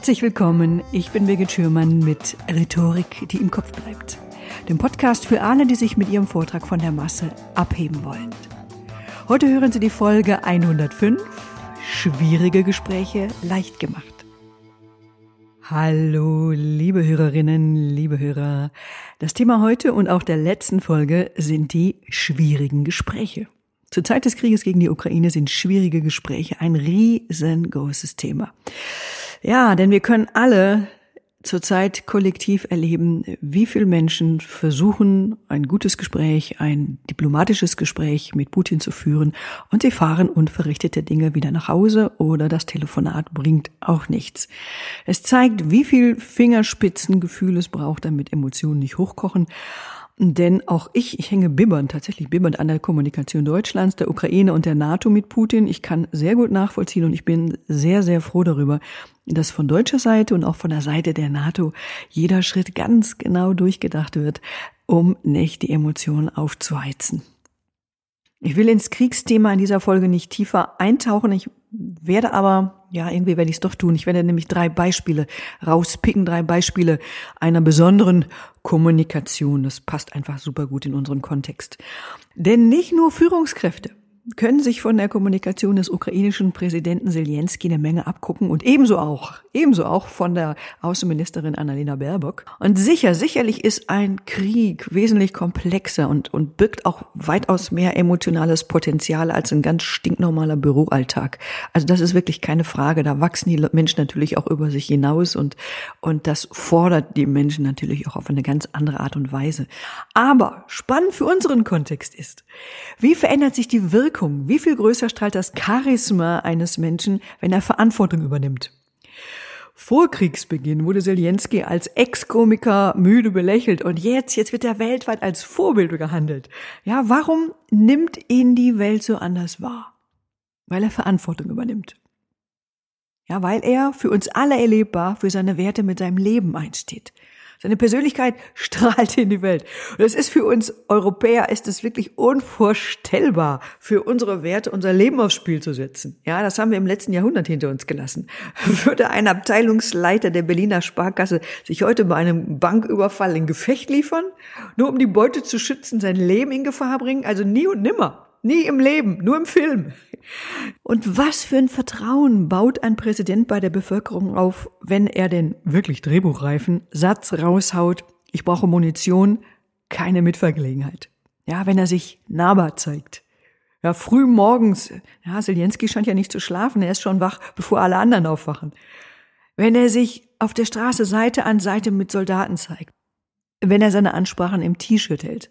Herzlich willkommen, ich bin Birgit Schürmann mit Rhetorik, die im Kopf bleibt. Dem Podcast für alle, die sich mit ihrem Vortrag von der Masse abheben wollen. Heute hören Sie die Folge 105, schwierige Gespräche leicht gemacht. Hallo, liebe Hörerinnen, liebe Hörer. Das Thema heute und auch der letzten Folge sind die schwierigen Gespräche. Zur Zeit des Krieges gegen die Ukraine sind schwierige Gespräche ein riesengroßes Thema. Ja, denn wir können alle zurzeit kollektiv erleben, wie viele Menschen versuchen, ein gutes Gespräch, ein diplomatisches Gespräch mit Putin zu führen und sie fahren unverrichtete Dinge wieder nach Hause oder das Telefonat bringt auch nichts. Es zeigt, wie viel Fingerspitzengefühl es braucht, damit Emotionen nicht hochkochen denn auch ich, ich hänge bibbernd, tatsächlich bibbernd an der Kommunikation Deutschlands, der Ukraine und der NATO mit Putin. Ich kann sehr gut nachvollziehen und ich bin sehr, sehr froh darüber, dass von deutscher Seite und auch von der Seite der NATO jeder Schritt ganz genau durchgedacht wird, um nicht die Emotionen aufzuheizen. Ich will ins Kriegsthema in dieser Folge nicht tiefer eintauchen. Ich werde aber, ja, irgendwie werde ich es doch tun. Ich werde nämlich drei Beispiele rauspicken, drei Beispiele einer besonderen Kommunikation. Das passt einfach super gut in unseren Kontext. Denn nicht nur Führungskräfte, können sich von der Kommunikation des ukrainischen Präsidenten Zelensky eine Menge abgucken und ebenso auch, ebenso auch von der Außenministerin Annalena Baerbock. Und sicher, sicherlich ist ein Krieg wesentlich komplexer und, und birgt auch weitaus mehr emotionales Potenzial als ein ganz stinknormaler Büroalltag. Also das ist wirklich keine Frage. Da wachsen die Menschen natürlich auch über sich hinaus und, und das fordert die Menschen natürlich auch auf eine ganz andere Art und Weise. Aber spannend für unseren Kontext ist, wie verändert sich die Wirkung Wirkung, wie viel größer strahlt das Charisma eines Menschen, wenn er Verantwortung übernimmt? Vor Kriegsbeginn wurde Zelensky als Ex-Komiker müde belächelt und jetzt, jetzt wird er weltweit als Vorbild gehandelt. Ja, warum nimmt ihn die Welt so anders wahr? Weil er Verantwortung übernimmt. Ja, weil er für uns alle erlebbar für seine Werte mit seinem Leben einsteht. Seine Persönlichkeit strahlt in die Welt. Und es ist für uns Europäer, ist es wirklich unvorstellbar, für unsere Werte unser Leben aufs Spiel zu setzen. Ja, das haben wir im letzten Jahrhundert hinter uns gelassen. Würde ein Abteilungsleiter der Berliner Sparkasse sich heute bei einem Banküberfall in Gefecht liefern, nur um die Beute zu schützen, sein Leben in Gefahr bringen? Also nie und nimmer. Nie im Leben, nur im Film. Und was für ein Vertrauen baut ein Präsident bei der Bevölkerung auf, wenn er den wirklich drehbuchreifen Satz raushaut, ich brauche Munition, keine Mitvergelegenheit. Ja, wenn er sich nahbar zeigt. Ja, früh morgens, ja, Zelensky scheint ja nicht zu schlafen, er ist schon wach, bevor alle anderen aufwachen. Wenn er sich auf der Straße Seite an Seite mit Soldaten zeigt. Wenn er seine Ansprachen im T-Shirt hält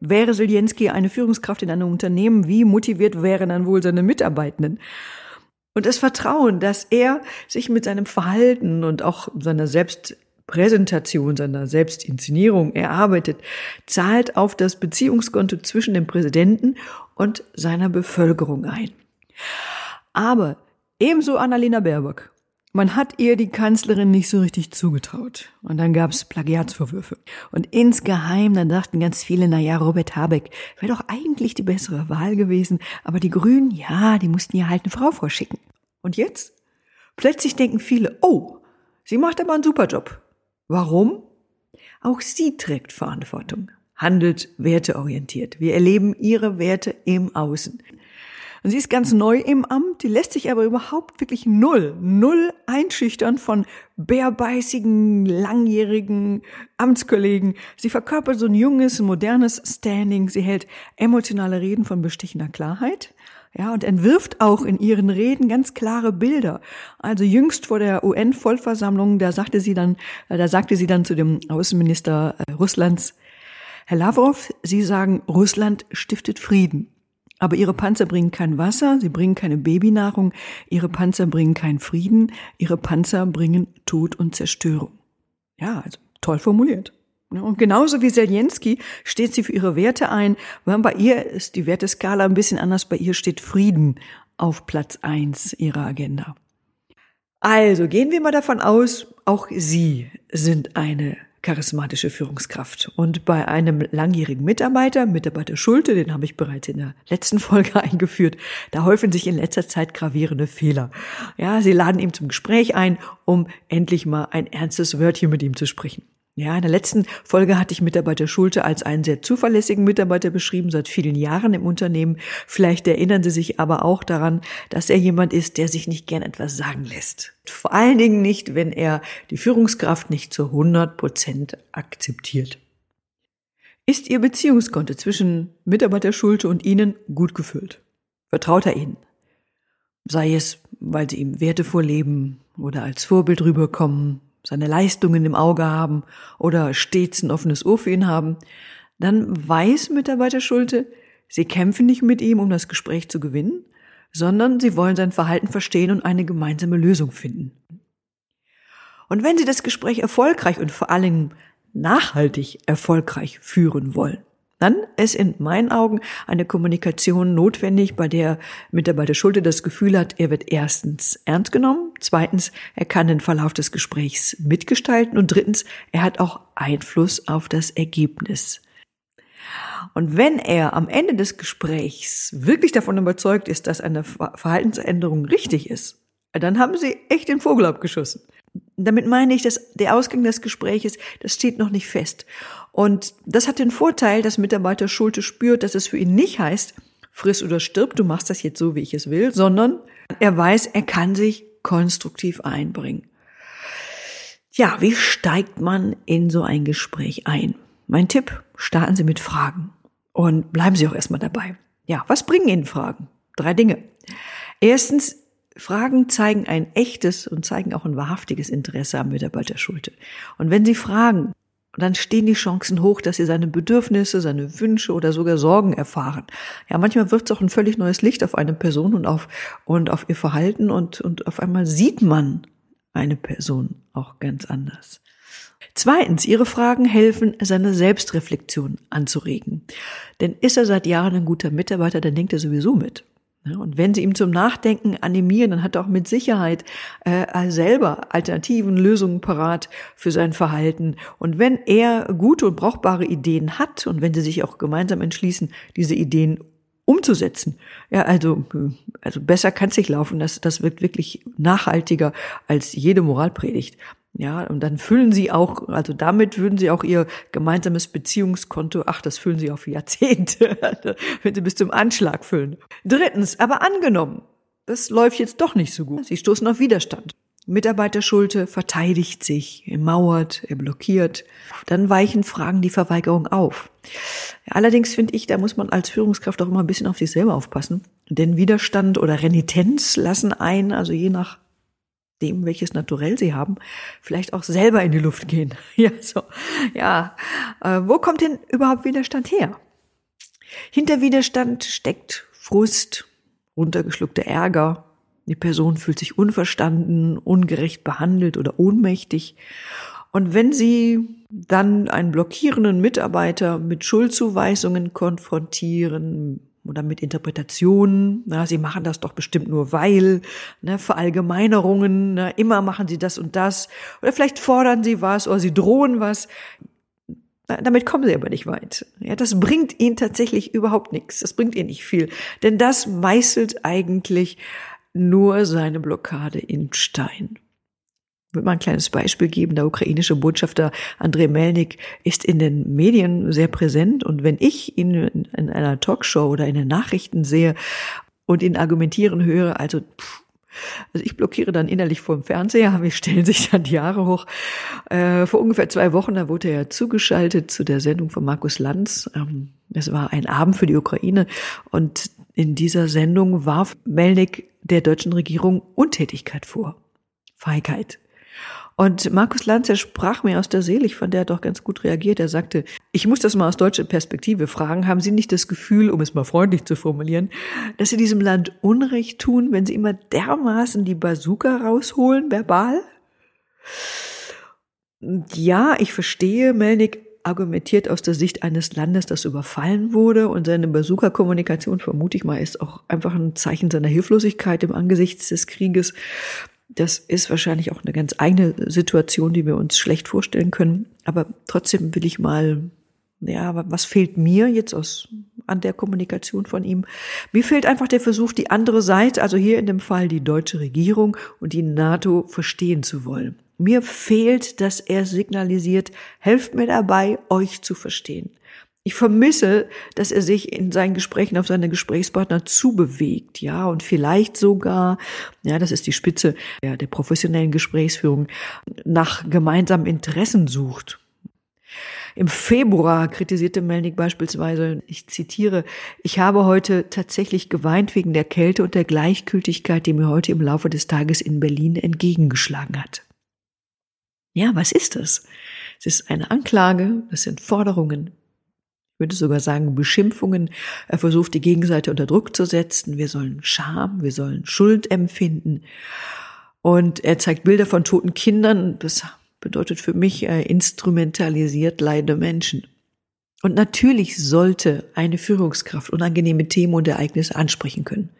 Wäre Zelensky eine Führungskraft in einem Unternehmen, wie motiviert wären dann wohl seine Mitarbeitenden? Und das Vertrauen, dass er sich mit seinem Verhalten und auch seiner Selbstpräsentation, seiner Selbstinszenierung erarbeitet, zahlt auf das Beziehungskonto zwischen dem Präsidenten und seiner Bevölkerung ein. Aber ebenso Annalena Baerbock man hat ihr die Kanzlerin nicht so richtig zugetraut. Und dann gab es Plagiatsvorwürfe. Und insgeheim, dann dachten ganz viele, na ja, Robert Habeck wäre doch eigentlich die bessere Wahl gewesen. Aber die Grünen, ja, die mussten ihr halt eine Frau vorschicken. Und jetzt? Plötzlich denken viele, oh, sie macht aber einen super Job. Warum? Auch sie trägt Verantwortung, handelt werteorientiert. Wir erleben ihre Werte im Außen. Und sie ist ganz neu im Amt, die lässt sich aber überhaupt wirklich null, null einschüchtern von bärbeißigen, langjährigen Amtskollegen. Sie verkörpert so ein junges, modernes Standing. Sie hält emotionale Reden von bestechender Klarheit. Ja, und entwirft auch in ihren Reden ganz klare Bilder. Also jüngst vor der UN-Vollversammlung, da sagte sie dann, da sagte sie dann zu dem Außenminister äh, Russlands, Herr Lavrov, Sie sagen, Russland stiftet Frieden. Aber ihre Panzer bringen kein Wasser, sie bringen keine Babynahrung, ihre Panzer bringen keinen Frieden, ihre Panzer bringen Tod und Zerstörung. Ja, also toll formuliert. Und genauso wie Zelensky steht sie für ihre Werte ein. Bei ihr ist die Werteskala ein bisschen anders. Bei ihr steht Frieden auf Platz eins ihrer Agenda. Also gehen wir mal davon aus, auch Sie sind eine charismatische Führungskraft. Und bei einem langjährigen Mitarbeiter, Mitarbeiter Schulte, den habe ich bereits in der letzten Folge eingeführt, da häufen sich in letzter Zeit gravierende Fehler. Ja, sie laden ihn zum Gespräch ein, um endlich mal ein ernstes Wörtchen mit ihm zu sprechen. Ja, in der letzten Folge hatte ich Mitarbeiter Schulte als einen sehr zuverlässigen Mitarbeiter beschrieben, seit vielen Jahren im Unternehmen. Vielleicht erinnern Sie sich aber auch daran, dass er jemand ist, der sich nicht gern etwas sagen lässt. Vor allen Dingen nicht, wenn er die Führungskraft nicht zu 100 Prozent akzeptiert. Ist Ihr Beziehungskonto zwischen Mitarbeiter Schulte und Ihnen gut gefüllt? Vertraut er Ihnen? Sei es, weil Sie ihm Werte vorleben oder als Vorbild rüberkommen, seine Leistungen im Auge haben oder stets ein offenes Ohr für ihn haben, dann weiß Mitarbeiter Schulte, sie kämpfen nicht mit ihm, um das Gespräch zu gewinnen, sondern sie wollen sein Verhalten verstehen und eine gemeinsame Lösung finden. Und wenn sie das Gespräch erfolgreich und vor allem nachhaltig erfolgreich führen wollen, dann ist in meinen Augen eine Kommunikation notwendig, bei der Mitarbeiter Schulte das Gefühl hat, er wird erstens ernst genommen, zweitens, er kann den Verlauf des Gesprächs mitgestalten und drittens, er hat auch Einfluss auf das Ergebnis. Und wenn er am Ende des Gesprächs wirklich davon überzeugt ist, dass eine Verhaltensänderung richtig ist, dann haben sie echt den Vogel abgeschossen. Damit meine ich, dass der Ausgang des Gespräches, das steht noch nicht fest. Und das hat den Vorteil, dass Mitarbeiter Schulte spürt, dass es für ihn nicht heißt, friss oder stirb, du machst das jetzt so, wie ich es will, sondern er weiß, er kann sich konstruktiv einbringen. Ja, wie steigt man in so ein Gespräch ein? Mein Tipp, starten Sie mit Fragen und bleiben Sie auch erstmal dabei. Ja, was bringen Ihnen Fragen? Drei Dinge. Erstens, Fragen zeigen ein echtes und zeigen auch ein wahrhaftiges Interesse am Mitarbeiter Schulte. Und wenn Sie fragen, dann stehen die Chancen hoch, dass Sie seine Bedürfnisse, seine Wünsche oder sogar Sorgen erfahren. Ja, manchmal wirft es auch ein völlig neues Licht auf eine Person und auf, und auf ihr Verhalten und, und auf einmal sieht man eine Person auch ganz anders. Zweitens, Ihre Fragen helfen, seine Selbstreflexion anzuregen. Denn ist er seit Jahren ein guter Mitarbeiter, dann denkt er sowieso mit. Und wenn Sie ihm zum Nachdenken animieren, dann hat er auch mit Sicherheit äh, selber Alternativen, Lösungen parat für sein Verhalten. Und wenn er gute und brauchbare Ideen hat und wenn Sie sich auch gemeinsam entschließen, diese Ideen umzusetzen. Ja, also, also besser kann es nicht laufen. Das, das wird wirklich nachhaltiger als jede Moralpredigt. Ja, und dann füllen sie auch, also damit würden sie auch ihr gemeinsames Beziehungskonto, ach, das füllen sie auf Jahrzehnte, wenn sie bis zum Anschlag füllen. Drittens, aber angenommen, das läuft jetzt doch nicht so gut. Sie stoßen auf Widerstand. Mitarbeiter Schulte verteidigt sich, er mauert, er blockiert. Dann weichen Fragen die Verweigerung auf. Allerdings finde ich, da muss man als Führungskraft auch immer ein bisschen auf sich selber aufpassen. Denn Widerstand oder Renitenz lassen ein, also je nach dem, welches Naturell sie haben, vielleicht auch selber in die Luft gehen. Ja, so. Ja, äh, wo kommt denn überhaupt Widerstand her? Hinter Widerstand steckt Frust, runtergeschluckter Ärger. Die Person fühlt sich unverstanden, ungerecht behandelt oder ohnmächtig. Und wenn Sie dann einen blockierenden Mitarbeiter mit Schuldzuweisungen konfrontieren, oder mit Interpretationen. Na, sie machen das doch bestimmt nur weil, ne, Verallgemeinerungen, ne, immer machen sie das und das. Oder vielleicht fordern sie was oder sie drohen was. Damit kommen sie aber nicht weit. Ja, das bringt ihnen tatsächlich überhaupt nichts. Das bringt ihnen nicht viel. Denn das meißelt eigentlich nur seine Blockade in Stein. Ich will mal ein kleines Beispiel geben. Der ukrainische Botschafter Andrei Melnik ist in den Medien sehr präsent. Und wenn ich ihn in einer Talkshow oder in den Nachrichten sehe und ihn argumentieren höre, also pff, also ich blockiere dann innerlich vor dem Fernseher, wir stellen sich dann die Jahre hoch. Äh, vor ungefähr zwei Wochen, da wurde er zugeschaltet zu der Sendung von Markus Lanz. Ähm, es war ein Abend für die Ukraine und in dieser Sendung warf Melnik der deutschen Regierung Untätigkeit vor. Feigheit. Und Markus Lanz, er sprach mir aus der Seele, ich fand, der hat doch ganz gut reagiert. Er sagte, ich muss das mal aus deutscher Perspektive fragen. Haben Sie nicht das Gefühl, um es mal freundlich zu formulieren, dass Sie diesem Land Unrecht tun, wenn Sie immer dermaßen die Bazooka rausholen, verbal? Ja, ich verstehe, Melnik argumentiert aus der Sicht eines Landes, das überfallen wurde und seine Bazooka-Kommunikation, vermute ich mal, ist auch einfach ein Zeichen seiner Hilflosigkeit im Angesichts des Krieges. Das ist wahrscheinlich auch eine ganz eigene Situation, die wir uns schlecht vorstellen können. Aber trotzdem will ich mal, ja, was fehlt mir jetzt aus, an der Kommunikation von ihm? Mir fehlt einfach der Versuch, die andere Seite, also hier in dem Fall die deutsche Regierung und die NATO verstehen zu wollen. Mir fehlt, dass er signalisiert, helft mir dabei, euch zu verstehen. Ich vermisse, dass er sich in seinen Gesprächen auf seine Gesprächspartner zubewegt, ja, und vielleicht sogar, ja, das ist die Spitze ja, der professionellen Gesprächsführung, nach gemeinsamen Interessen sucht. Im Februar kritisierte Melnik beispielsweise, ich zitiere, ich habe heute tatsächlich geweint wegen der Kälte und der Gleichgültigkeit, die mir heute im Laufe des Tages in Berlin entgegengeschlagen hat. Ja, was ist das? Es ist eine Anklage, das sind Forderungen, würde sogar sagen Beschimpfungen. Er versucht die Gegenseite unter Druck zu setzen. Wir sollen Scham, wir sollen Schuld empfinden. Und er zeigt Bilder von toten Kindern. Das bedeutet für mich äh, instrumentalisiert leidende Menschen. Und natürlich sollte eine Führungskraft unangenehme Themen und Ereignisse ansprechen können.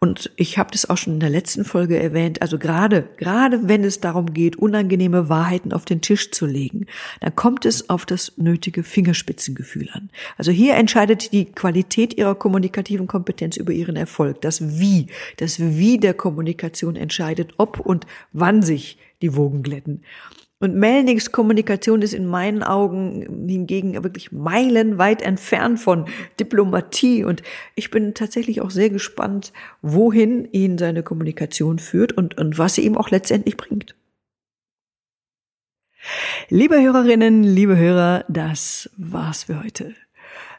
Und ich habe das auch schon in der letzten Folge erwähnt. Also gerade, gerade wenn es darum geht, unangenehme Wahrheiten auf den Tisch zu legen, dann kommt es auf das nötige Fingerspitzengefühl an. Also hier entscheidet die Qualität ihrer kommunikativen Kompetenz über ihren Erfolg. Das Wie, das Wie der Kommunikation entscheidet, ob und wann sich die Wogen glätten. Und Melnings Kommunikation ist in meinen Augen hingegen wirklich meilenweit entfernt von Diplomatie. Und ich bin tatsächlich auch sehr gespannt, wohin ihn seine Kommunikation führt und, und was sie ihm auch letztendlich bringt. Liebe Hörerinnen, liebe Hörer, das war's für heute.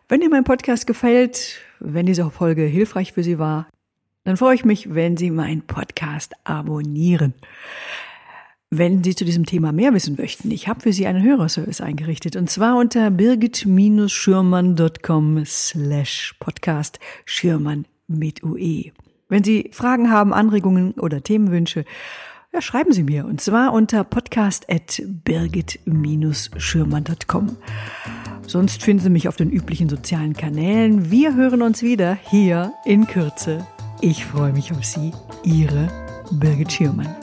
Wenn dir mein Podcast gefällt, wenn diese Folge hilfreich für Sie war, dann freue ich mich, wenn Sie meinen Podcast abonnieren. Wenn Sie zu diesem Thema mehr wissen möchten, ich habe für Sie einen Hörerservice eingerichtet und zwar unter birgit-schürmann.com slash podcast Schürmann mit UE. Wenn Sie Fragen haben, Anregungen oder Themenwünsche, ja, schreiben Sie mir und zwar unter podcast at birgit-schürmann.com. Sonst finden Sie mich auf den üblichen sozialen Kanälen. Wir hören uns wieder hier in Kürze. Ich freue mich auf Sie, Ihre Birgit Schürmann.